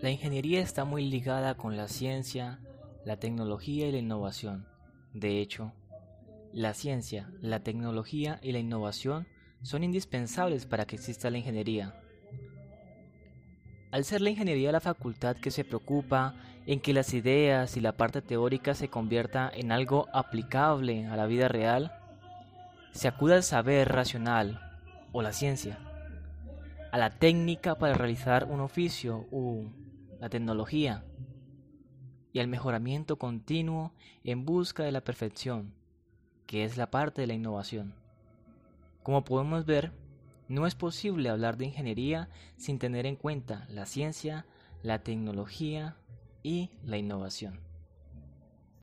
La ingeniería está muy ligada con la ciencia, la tecnología y la innovación. De hecho, la ciencia, la tecnología y la innovación son indispensables para que exista la ingeniería. Al ser la ingeniería la facultad que se preocupa en que las ideas y la parte teórica se convierta en algo aplicable a la vida real, se acude al saber racional o la ciencia, a la técnica para realizar un oficio u la tecnología y al mejoramiento continuo en busca de la perfección, que es la parte de la innovación. Como podemos ver, no es posible hablar de ingeniería sin tener en cuenta la ciencia, la tecnología y la innovación.